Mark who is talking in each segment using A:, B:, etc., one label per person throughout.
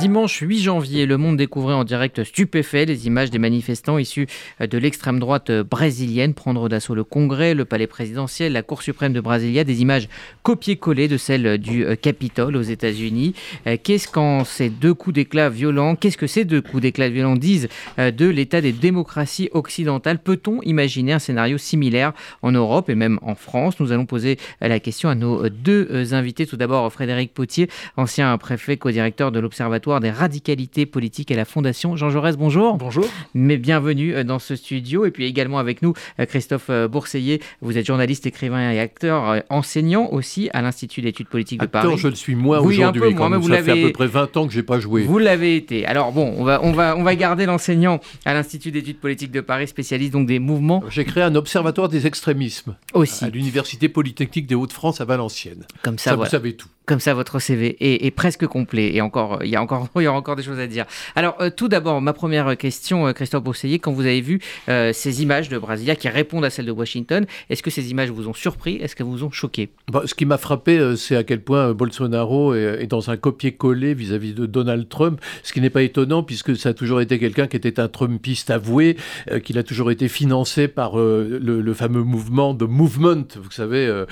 A: Dimanche 8 janvier, Le Monde découvrait en direct stupéfait les images des manifestants issus de l'extrême droite brésilienne prendre d'assaut le Congrès, le palais présidentiel, la Cour suprême de Brasilia, des images copiées-collées de celles du Capitole aux États-Unis. Qu'est-ce qu'en ces deux coups d'éclat violents, qu'est-ce que ces deux coups d'éclat violents disent de l'état des démocraties occidentales? Peut-on imaginer un scénario similaire en Europe et même en France? Nous allons poser la question à nos deux invités. Tout d'abord, Frédéric Potier, ancien préfet co-directeur de l'Observatoire des radicalités politiques à la Fondation Jean Jaurès. Bonjour.
B: Bonjour.
A: Mais bienvenue euh, dans ce studio. Et puis également avec nous, euh, Christophe euh, Bourseiller. Vous êtes journaliste, écrivain et acteur, enseignant aussi à l'Institut d'études politiques de Paris.
B: je le suis moins aujourd'hui. Quand vous ça fait à peu près 20 ans que j'ai pas joué.
A: Vous l'avez été. Alors bon, on va, on va, on va garder l'enseignant à l'Institut d'études politiques de Paris, spécialiste donc des mouvements.
B: J'ai créé un observatoire des extrémismes.
A: Aussi.
B: À l'Université Polytechnique des Hauts-de-France à Valenciennes.
A: Comme ça,
B: vous savez tout.
A: Comme ça, votre CV est, presque complet. Et encore, il y a encore, il y aura encore des choses à dire. Alors, euh, tout d'abord, ma première question, euh, Christophe Bousseiller, quand vous avez vu euh, ces images de Brasilia qui répondent à celles de Washington, est-ce que ces images vous ont surpris? Est-ce qu'elles vous ont choqué?
B: Bah, Ce qui m'a frappé, c'est à quel point Bolsonaro est, dans un copier-coller vis-à-vis de Donald Trump, ce qui n'est pas étonnant puisque ça a toujours été quelqu'un qui était un Trumpiste avoué, qu'il a toujours été financé par le, fameux mouvement de Movement, vous savez,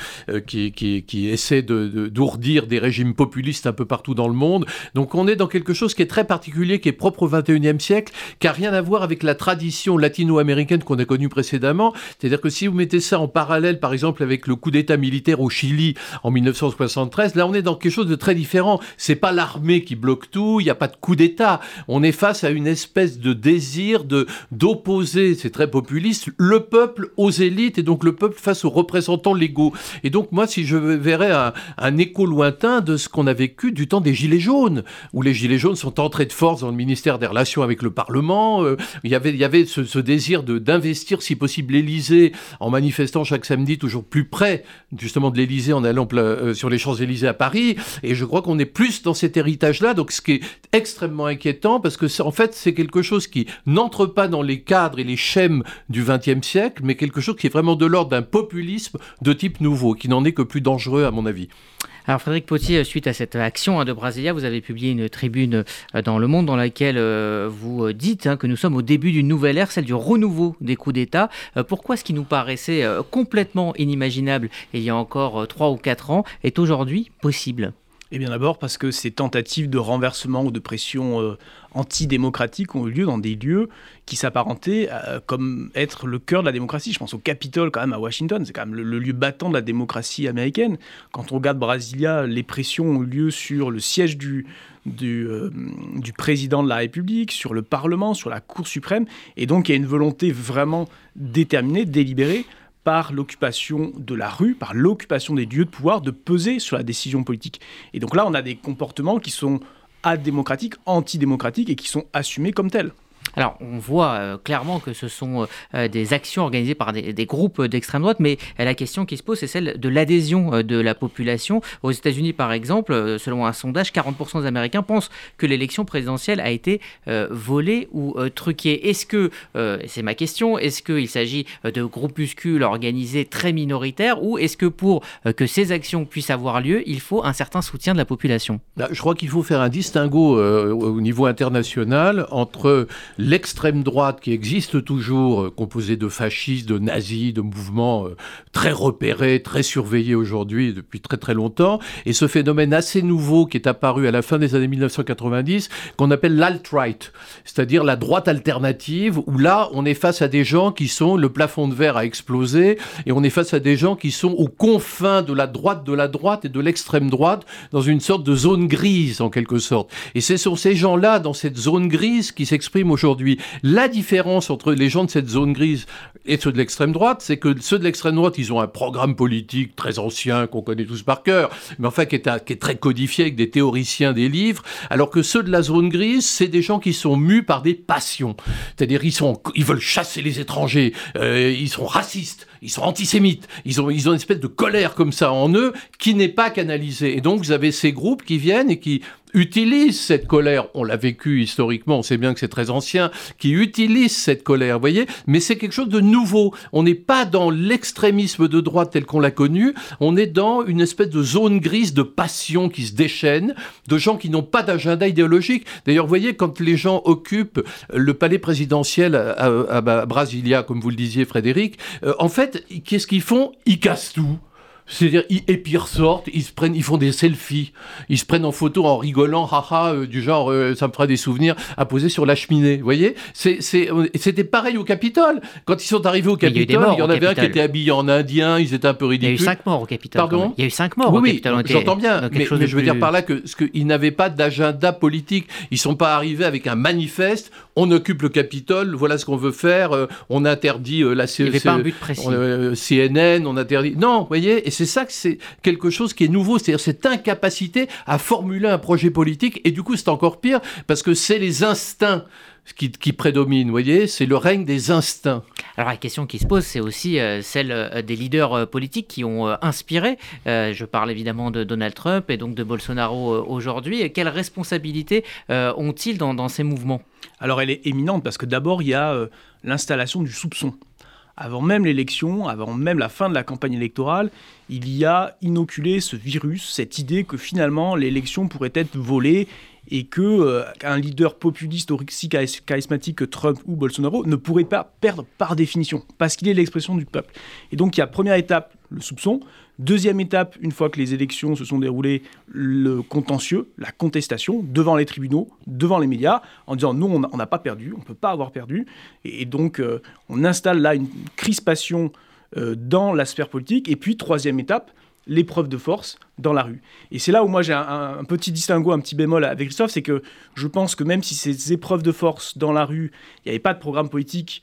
B: qui, essaie d'ourdir des régimes populistes un peu partout dans le monde. Donc on est dans quelque chose qui est très particulier, qui est propre au 21e siècle, qui n'a rien à voir avec la tradition latino-américaine qu'on a connue précédemment. C'est-à-dire que si vous mettez ça en parallèle, par exemple, avec le coup d'État militaire au Chili en 1973, là on est dans quelque chose de très différent. C'est pas l'armée qui bloque tout, il n'y a pas de coup d'État. On est face à une espèce de désir de d'opposer, c'est très populiste, le peuple aux élites et donc le peuple face aux représentants légaux. Et donc moi, si je verrais un, un écho lointain de ce qu'on a vécu du temps des Gilets jaunes, où les Gilets jaunes sont entrés de force dans le ministère des Relations avec le Parlement. Euh, il y avait, il y avait ce, désir d'investir, si possible, l'Élysée en manifestant chaque samedi toujours plus près, justement, de l'Élysée en allant euh, sur les Champs-Élysées à Paris. Et je crois qu'on est plus dans cet héritage-là, donc ce qui est extrêmement inquiétant, parce que en fait, c'est quelque chose qui n'entre pas dans les cadres et les schèmes du XXe siècle, mais quelque chose qui est vraiment de l'ordre d'un populisme de type nouveau, qui n'en est que plus dangereux, à mon avis.
A: Alors Frédéric Potier, suite à cette action hein, de Brasilia, vous avez publié une tribune euh, dans Le Monde dans laquelle euh, vous euh, dites hein, que nous sommes au début d'une nouvelle ère, celle du renouveau des coups d'État. Pourquoi ce qui nous paraissait complètement inimaginable il y a encore 3 ou 4 ans est aujourd'hui possible?
C: Eh bien d'abord parce que ces tentatives de renversement ou de pression euh, antidémocratique ont eu lieu dans des lieux qui s'apparentaient euh, comme être le cœur de la démocratie. Je pense au Capitole quand même à Washington, c'est quand même le, lieu battant de la démocratie américaine. Quand on regarde Brasilia, les pressions ont eu lieu sur le siège du, euh, du, président de la République, sur le Parlement, sur la Cour suprême. Et donc il y a une volonté vraiment déterminée, délibérée par l'occupation de la rue, par l'occupation des lieux de pouvoir, de peser sur la décision politique. Et donc là, on a des comportements qui sont adémocratiques, antidémocratiques et qui sont assumés comme tels.
A: Alors, on voit euh, clairement que ce sont euh, euh, des actions organisées par des, groupes d'extrême droite, mais la question qui se pose, c'est celle de l'adhésion de la population. Aux États-Unis, par exemple, selon un sondage, 40% des Américains pensent que l'élection présidentielle a été volée ou truquée. Est-ce que, c'est ma question, est-ce qu'il s'agit de groupuscules organisés très minoritaires ou est-ce que pour que ces actions puissent avoir lieu, il faut un certain soutien de la population?
B: Bah, Je crois qu'il faut faire un distinguo au niveau international entre l'extrême droite qui existe toujours, euh, composée de fascistes, de nazis, de mouvements euh, très repérés, très surveillés aujourd'hui depuis très très longtemps, et ce phénomène assez nouveau qui est apparu à la fin des années 1990, qu'on appelle l'alt-right, c'est-à-dire la droite alternative, où là on est face à des gens qui sont, le plafond de verre a explosé, et on est face à des gens qui sont aux confins de la droite, de la droite et de l'extrême droite, dans une sorte de zone grise en quelque sorte. Et ce sont ces gens-là, dans cette zone grise, qui s'expriment aujourd'hui aujourd'hui. La différence entre les gens de cette zone grise et ceux de l'extrême droite, c'est que ceux de l'extrême droite, ils ont un programme politique très ancien qu'on connaît tous par cœur, mais enfin qui est, qui est, très codifié avec des théoriciens des livres, alors que ceux de la zone grise, c'est des gens qui sont mus par des passions. C'est-à-dire ils veulent chasser les étrangers, euh, ils sont racistes, ils sont antisémites, ils ont, ils ont une espèce de colère comme ça en eux qui n'est pas canalisée. Et donc vous avez ces groupes qui viennent et qui utilisent cette colère, on l'a vécu historiquement, on sait bien que c'est très ancien, qui utilisent cette colère, vous voyez, mais c'est quelque chose de nouveau. On n'est pas dans l'extrémisme de droite tel qu'on l'a connu, on est dans une espèce de zone grise de passion qui se déchaîne, de gens qui n'ont pas d'agenda idéologique. D'ailleurs, vous voyez, quand les gens occupent le palais présidentiel à, Brasilia, comme vous le disiez, Frédéric, euh, en fait, qu'est-ce qu'ils font? Ils cassent tout. C'est-à-dire, et puis ils ressortent, ils se prennent, ils font des selfies, ils se prennent en photo en rigolant, haha, euh, du genre, euh, ça me fera des souvenirs à poser sur la cheminée. Vous voyez? C'était pareil au Capitole. Quand ils sont arrivés au Capitole, il y, en avait un qui était habillé en indien, ils étaient un peu ridicules.
A: Il y a eu cinq morts au Capitole.
B: Pardon?
A: Il y a eu cinq morts
B: oui,
A: au Capitole.
B: Oui, j'entends bien. Mais, je veux dire par là que ce qu'ils n'avaient pas d'agenda politique. Ils sont pas arrivés avec un manifeste. On occupe le Capitole. Voilà ce qu'on veut faire. Euh, on interdit la CNN. On interdit. Non, vous voyez? C'est ça que c'est quelque chose qui est nouveau, c'est-à-dire cette incapacité à formuler un projet politique. Et du coup, c'est encore pire parce que c'est les instincts qui, qui prédominent, vous voyez, c'est le règne des instincts.
A: Alors la question qui se pose, c'est aussi euh, celle euh, des leaders euh, politiques qui ont inspiré. je parle évidemment de Donald Trump et donc de Bolsonaro aujourd'hui. Quelle responsabilité ont-ils dans, dans, ces mouvements?
C: Alors elle est éminente parce que d'abord il y a l'installation du soupçon avant même l'élection, avant même la fin de la campagne électorale, il y a inoculé ce virus, cette idée que finalement l'élection pourrait être volée et que euh, un leader populiste aussi charismatique que Trump ou Bolsonaro ne pourrait pas perdre par définition, parce qu'il est l'expression du peuple. Et donc il y a première étape, le soupçon. Deuxième étape, une fois que les élections se sont déroulées, le contentieux, la contestation devant les tribunaux, devant les médias, en disant nous, on n'a pas perdu, on ne peut pas avoir perdu. Et, donc, euh, on installe là une crispation euh, dans la sphère politique. Et puis, troisième étape, l'épreuve de force dans la rue. Et c'est là où moi j'ai un, petit distinguo, un petit bémol avec Christophe, c'est que je pense que même si ces épreuves de force dans la rue, il n'y avait pas de programme politique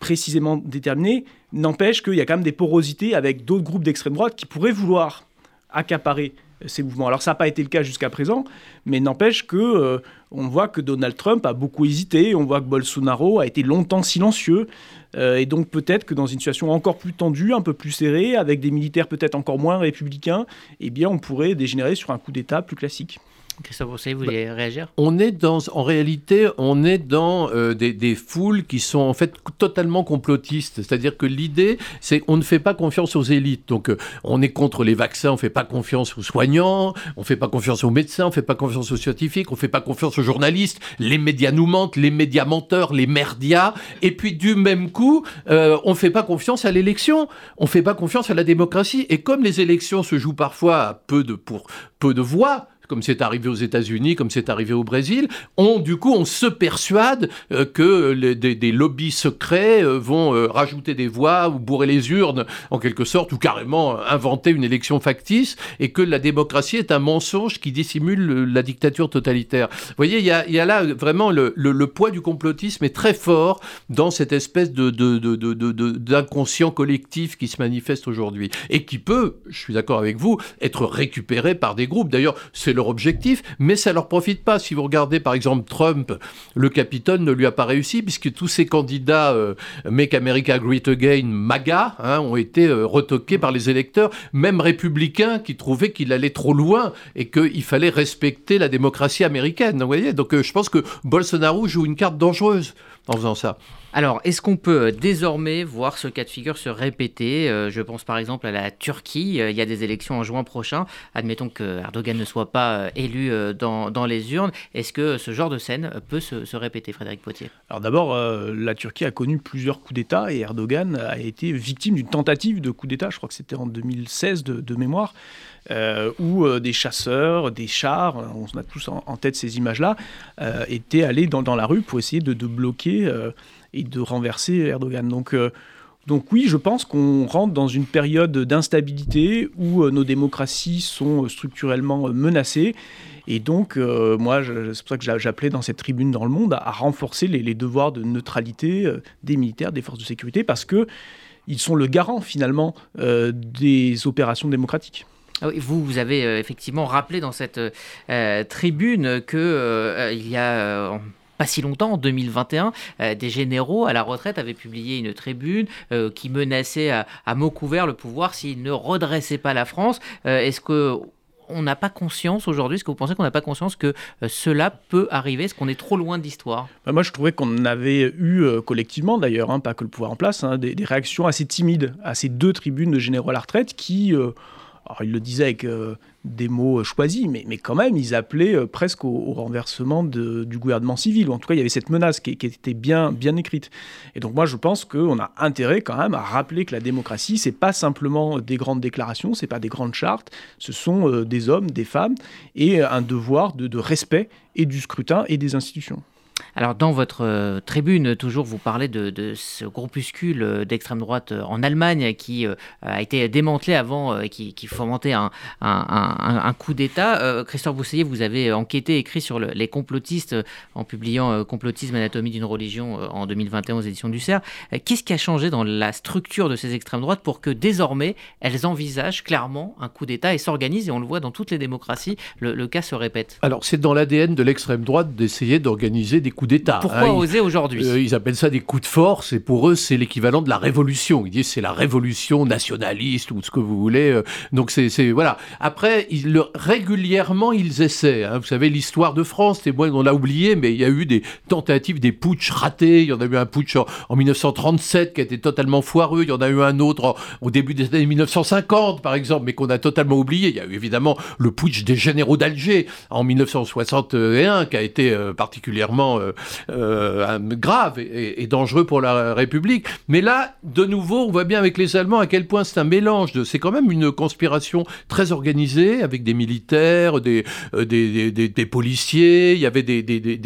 C: précisément déterminé, n'empêche qu'il y a quand même des porosités avec d'autres groupes d'extrême droite qui pourraient vouloir accaparer euh, ces mouvements. Alors ça n'a pas été le cas jusqu'à présent, mais n'empêche que euh, on voit que Donald Trump a beaucoup hésité, on voit que Bolsonaro a été longtemps silencieux, euh, et donc peut-être que dans une situation encore plus tendue, un peu plus serrée, avec des militaires peut-être encore moins républicains, eh bien on pourrait dégénérer sur un coup d'État plus classique.
A: Christophe vous voulez bah, réagir?
B: On est dans, en réalité, on est dans euh, des, foules qui sont en fait totalement complotistes. C'est-à-dire que l'idée, c'est qu'on ne fait pas confiance aux élites. Donc, euh, on est contre les vaccins, on ne fait pas confiance aux soignants, on ne fait pas confiance aux médecins, on ne fait pas confiance aux scientifiques, on ne fait pas confiance aux journalistes. Les médias nous mentent, les médias menteurs, les merdias. Et puis, du même coup, euh, on ne fait pas confiance à l'élection, on ne fait pas confiance à la démocratie. Et comme les élections se jouent parfois à peu de, pour peu de voix, comme c'est arrivé aux États-Unis, comme c'est arrivé au Brésil, on, du coup, on se persuade euh, que des, lobbies secrets euh, vont euh, rajouter des voix ou bourrer les urnes, en quelque sorte, ou carrément inventer une élection factice, et que la démocratie est un mensonge qui dissimule la dictature totalitaire. Vous voyez, il y a, là vraiment le, poids du complotisme est très fort dans cette espèce de, d'inconscient collectif qui se manifeste aujourd'hui, et qui peut, je suis d'accord avec vous, être récupéré par des groupes. D'ailleurs, c'est leur objectif, mais ça leur profite pas. Si vous regardez par exemple Trump, le Capitole ne lui a pas réussi puisque tous ces candidats euh, Make America Great Again, MAGA, hein, ont été euh, retoqués par les électeurs, même républicains qui trouvaient qu'il allait trop loin et qu'il fallait respecter la démocratie américaine. Vous voyez Donc euh, je pense que Bolsonaro joue une carte dangereuse en faisant ça.
A: Alors, est-ce qu'on peut euh, désormais voir ce cas de figure se répéter euh, Je pense par exemple à la Turquie. Euh, il y a des élections en juin prochain. Admettons que Erdogan ne soit pas élu dans, les urnes. Est-ce que ce genre de scène peut se, répéter, Frédéric Potier?
C: Alors d'abord, la Turquie a connu plusieurs coups d'État et Erdogan a été victime d'une tentative de coup d'État. Je crois que c'était en 2016 de, mémoire. Où des chasseurs, des chars, on a tous en, tête ces images-là, étaient allés dans, la rue pour essayer de, bloquer et de renverser Erdogan. Donc, euh, donc oui, je pense qu'on rentre dans une période d'instabilité où euh, nos démocraties sont structurellement menacées. Et donc, euh, moi, c'est pour ça que j'appelais dans cette tribune dans le monde à, renforcer les, devoirs de neutralité des militaires, des forces de sécurité, parce que ils sont le garant finalement des opérations démocratiques.
A: Ah vous, vous avez effectivement rappelé dans cette tribune qu'il il y a pas si longtemps, en 2021, des généraux à la retraite avaient publié une tribune qui menaçait à, à mots couverts le pouvoir s'il ne redressait pas la France. Est-ce que on n'a pas conscience aujourd'hui Est-ce que vous pensez qu'on n'a pas conscience que euh, cela peut arriver? Est-ce qu'on est trop loin de l'histoire?
C: Bah, Moi, je trouvais qu'on avait eu euh, collectivement, d'ailleurs, hein, pas que le pouvoir en place, hein, des, réactions assez timides à ces deux tribunes de généraux à la retraite qui, euh, alors il le disait avec des mots choisis, mais, mais quand même, ils appelaient euh, presque au, renversement du gouvernement civil, ou en tout cas, il y avait cette menace qui, était bien, bien écrite. Et donc moi, je pense qu'on a intérêt quand même à rappeler que la démocratie, c'est pas simplement des grandes déclarations, c'est pas des grandes chartes, ce sont euh, des hommes, des femmes, et un devoir de respect et du scrutin et des institutions.
A: Alors, dans votre euh, tribune, toujours, vous parlez de, ce groupuscule euh, d'extrême droite euh, en Allemagne qui a été démantelé avant et qui, fomentait un, coup d'État. Christophe Bousseillet, vous avez enquêté, écrit sur les complotistes en publiant Complotisme, anatomie d'une religion en 2021 aux éditions du CERF. Qu'est-ce qui a changé dans la structure de ces extrêmes droites pour que désormais elles envisagent clairement un coup d'État et s'organisent Et on le voit dans toutes les démocraties, le, le cas se répète?
B: Alors, c'est dans l'ADN de l'extrême droite d'essayer d'organiser des coups d'État.
A: Pourquoi hein, oser aujourd'hui
B: euh, Ils appellent ça des coups de force, et pour eux, c'est l'équivalent de la révolution. Ils disent c'est la révolution nationaliste ou ce que vous voulez. Euh. donc c'est voilà. Après, ils, le, régulièrement, ils essaient. Hein. Vous savez, l'histoire de France, moi, on l'a oublié, mais il y a eu des tentatives, des putsch ratés. Il y en a eu un putsch en, 1937 qui a été totalement foireux. Il y en a eu un autre au début des années 1950, par exemple, mais qu'on a totalement oublié. Il y a eu évidemment le putsch des généraux d'Alger en 1961 qui a été euh, particulièrement euh, grave et, dangereux pour la République. Mais là, de nouveau, on voit bien avec les Allemands à quel point c'est un mélange de. C'est quand même une conspiration très organisée avec des militaires, des, euh, policiers, il y avait des,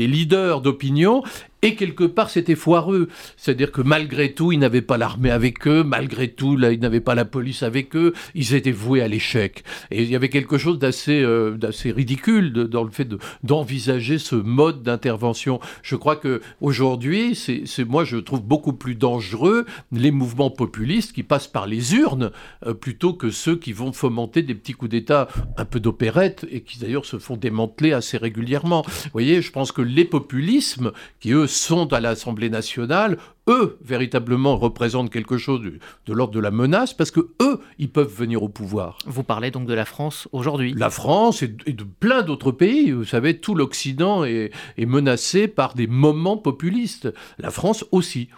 B: leaders d'opinion et quelque part, c'était foireux. C'est-à-dire que malgré tout, ils n'avaient pas l'armée avec eux, malgré tout, là, ils n'avaient pas la police avec eux, ils étaient voués à l'échec. Et il y avait quelque chose d'assez euh, ridicule dans le fait d'envisager ce mode d'intervention. Je crois que aujourd'hui, c'est moi, je trouve beaucoup plus dangereux les mouvements populistes qui passent par les urnes euh, plutôt que ceux qui vont fomenter des petits coups d'État un peu d'opérette et qui d'ailleurs se font démanteler assez régulièrement. Vous voyez, je pense que les populismes, qui eux sont à l'Assemblée nationale, eux véritablement représentent quelque chose de, l'ordre de la menace parce que eux, ils peuvent venir au pouvoir.
A: Vous parlez donc de la France aujourd'hui
B: La France et, de plein d'autres pays. Vous savez, tout l'Occident est, menacé par des moments populistes. La France aussi.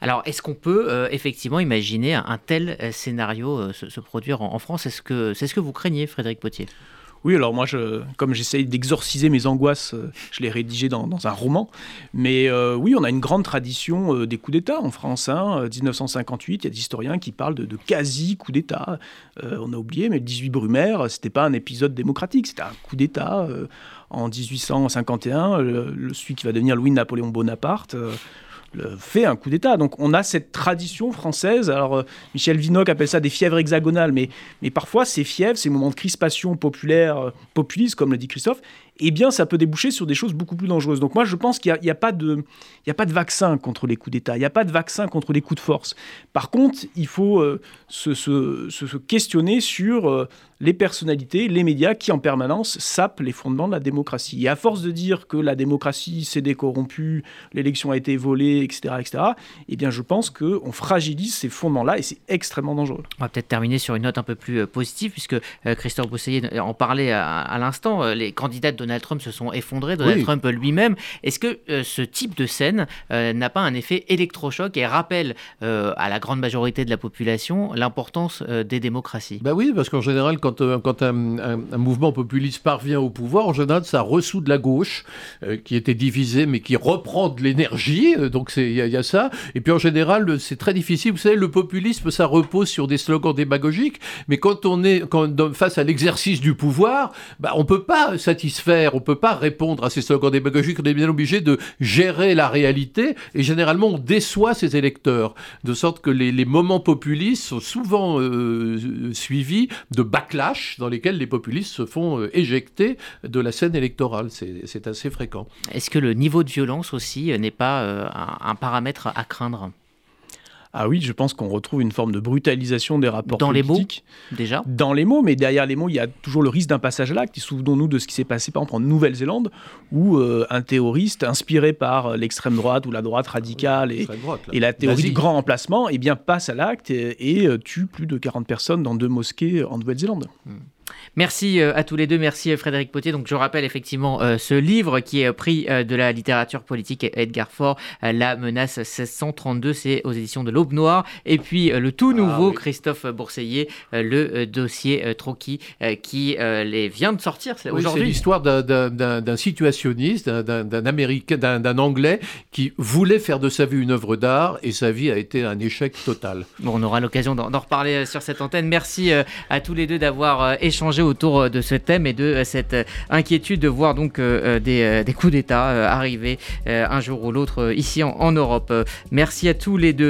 A: Alors, est-ce qu'on peut euh, effectivement imaginer un, tel euh, scénario euh, se, produire en, France? Est-ce que c'est ce que vous craignez, Frédéric Potier?
C: Oui, alors moi, je, comme j'essaye d'exorciser mes angoisses, euh, je l'ai rédigé dans, un roman. Mais euh, oui, on a une grande tradition euh, des coups d'État en France. Hein. 1958, il y a des historiens qui parlent de, quasi coups d'État. on a oublié, mais le 18 Brumaire, c'était pas un épisode démocratique, c'était un coup d'État. en 1851, le, celui qui va devenir Louis-Napoléon Bonaparte fait un coup d'État. Donc on a cette tradition française. Alors euh, Michel Vinocq appelle ça des fièvres hexagonales, mais, mais parfois ces fièvres, ces moments de crispation populaire, euh, populiste, comme le dit Christophe, eh bien, ça peut déboucher sur des choses beaucoup plus dangereuses. Donc moi, je pense qu'il n'y a, pas de, a pas de vaccin contre les coups d'État, il n'y a pas de vaccin contre les coups de force. Par contre, il faut euh, se, questionner sur euh, les personnalités, les médias qui en permanence sapent les fondements de la démocratie. Et à force de dire que la démocratie s'est décorrompue, l'élection a été volée, etc., etc., eh bien, je pense qu'on fragilise ces fondements-là et c'est extrêmement dangereux.
A: On va peut-être terminer sur une note un peu plus euh, positive, puisque Christophe Bousseillet en parlait à, l'instant. les candidats de Donald Trump se sont effondrés, Donald Trump lui-même. Est-ce que euh, ce type de scène euh, n'a pas un effet électrochoc et rappelle euh, à la grande majorité de la population l'importance des démocraties?
B: Bah oui, parce qu'en général, quand, quand un, mouvement populiste parvient au pouvoir, en général, ça ressout de la gauche, qui était divisée, mais qui reprend de l'énergie. donc il y, a ça. Et puis en général, c'est très difficile. Vous savez, le populisme, ça repose sur des slogans démagogiques, mais quand on est face à l'exercice du pouvoir, bah, on peut pas satisfaire on ne peut pas répondre à ces slogans démagogiques, on est bien obligé de gérer la réalité, et généralement on déçoit ses électeurs, de sorte que les, moments populistes sont souvent euh, suivis de backlash dans lesquels les populistes se font euh, éjecter de la scène électorale. C'est assez fréquent.
A: Est-ce que le niveau de violence aussi n'est pas euh, un paramètre à craindre?
C: Ah oui, je pense qu'on retrouve une forme de brutalisation des rapports
A: Dans
C: politiques.
A: les mots, déjà
C: Dans les mots, mais derrière les mots, il y a toujours le risque d'un passage à l'acte. Et souvenons-nous de ce qui s'est passé, par exemple, en Nouvelle-Zélande, où euh, un terroriste, inspiré par l'extrême droite ou la droite radicale et,
B: droite, là.
C: et la théorie du grand emplacement, eh bien, passe à l'acte et, et, euh, tue plus de 40 personnes dans deux mosquées en Nouvelle-Zélande.
A: Merci euh, à tous les deux, merci euh, Frédéric Potier. Donc je rappelle effectivement euh, ce livre qui est pris de la littérature politique Edgar Faure, La menace 1632, c'est aux éditions de l'Aube Noire. Et puis le tout nouveau
B: oui.
A: Christophe Bourseillet, euh, le dossier euh, qui les vient de sortir
B: Oui, c'est
A: aujourd'hui.
B: l'histoire d'un- situationniste, d'un- américain, d'un anglais qui voulait faire de sa vie une œuvre d'art et sa vie a été un échec total.
A: Bon, on aura l'occasion d'en reparler sur cette antenne. Merci à tous les deux d'avoir euh, autour euh, de ce thème et de euh, cette euh, inquiétude de voir donc des, coups d'État arriver un jour ou l'autre ici en, Europe. Merci à tous les deux.